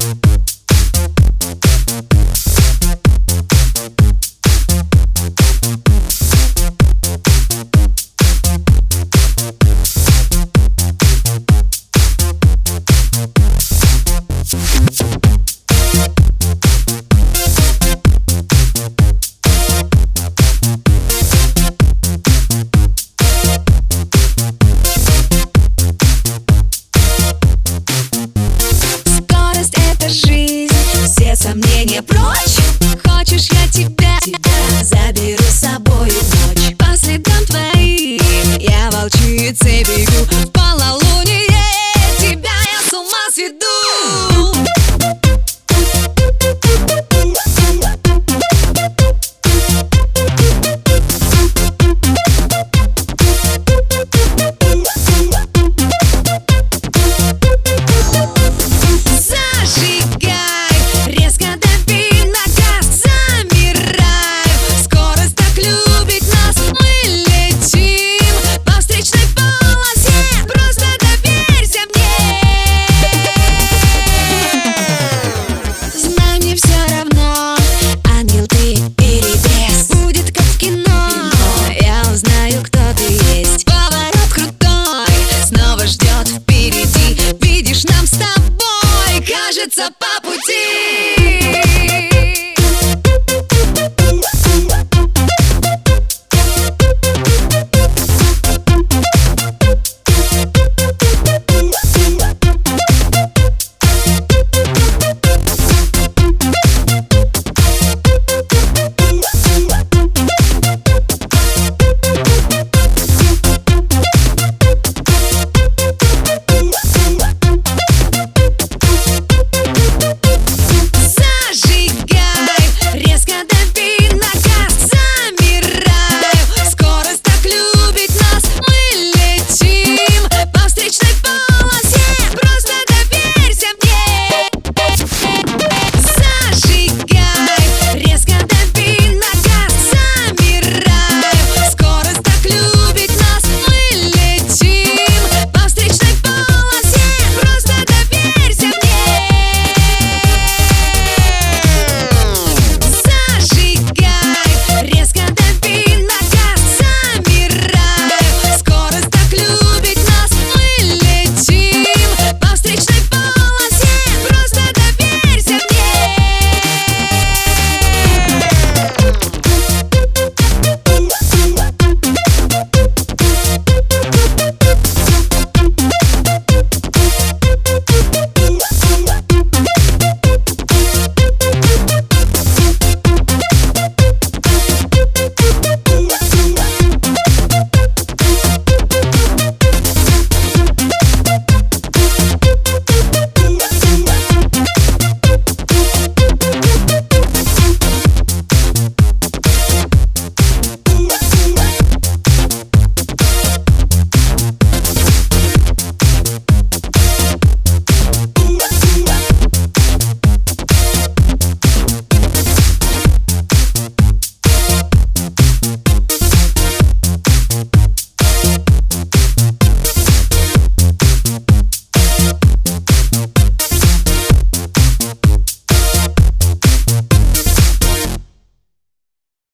Thank заберу с собой ночь. По следам твоим я волчицей бегу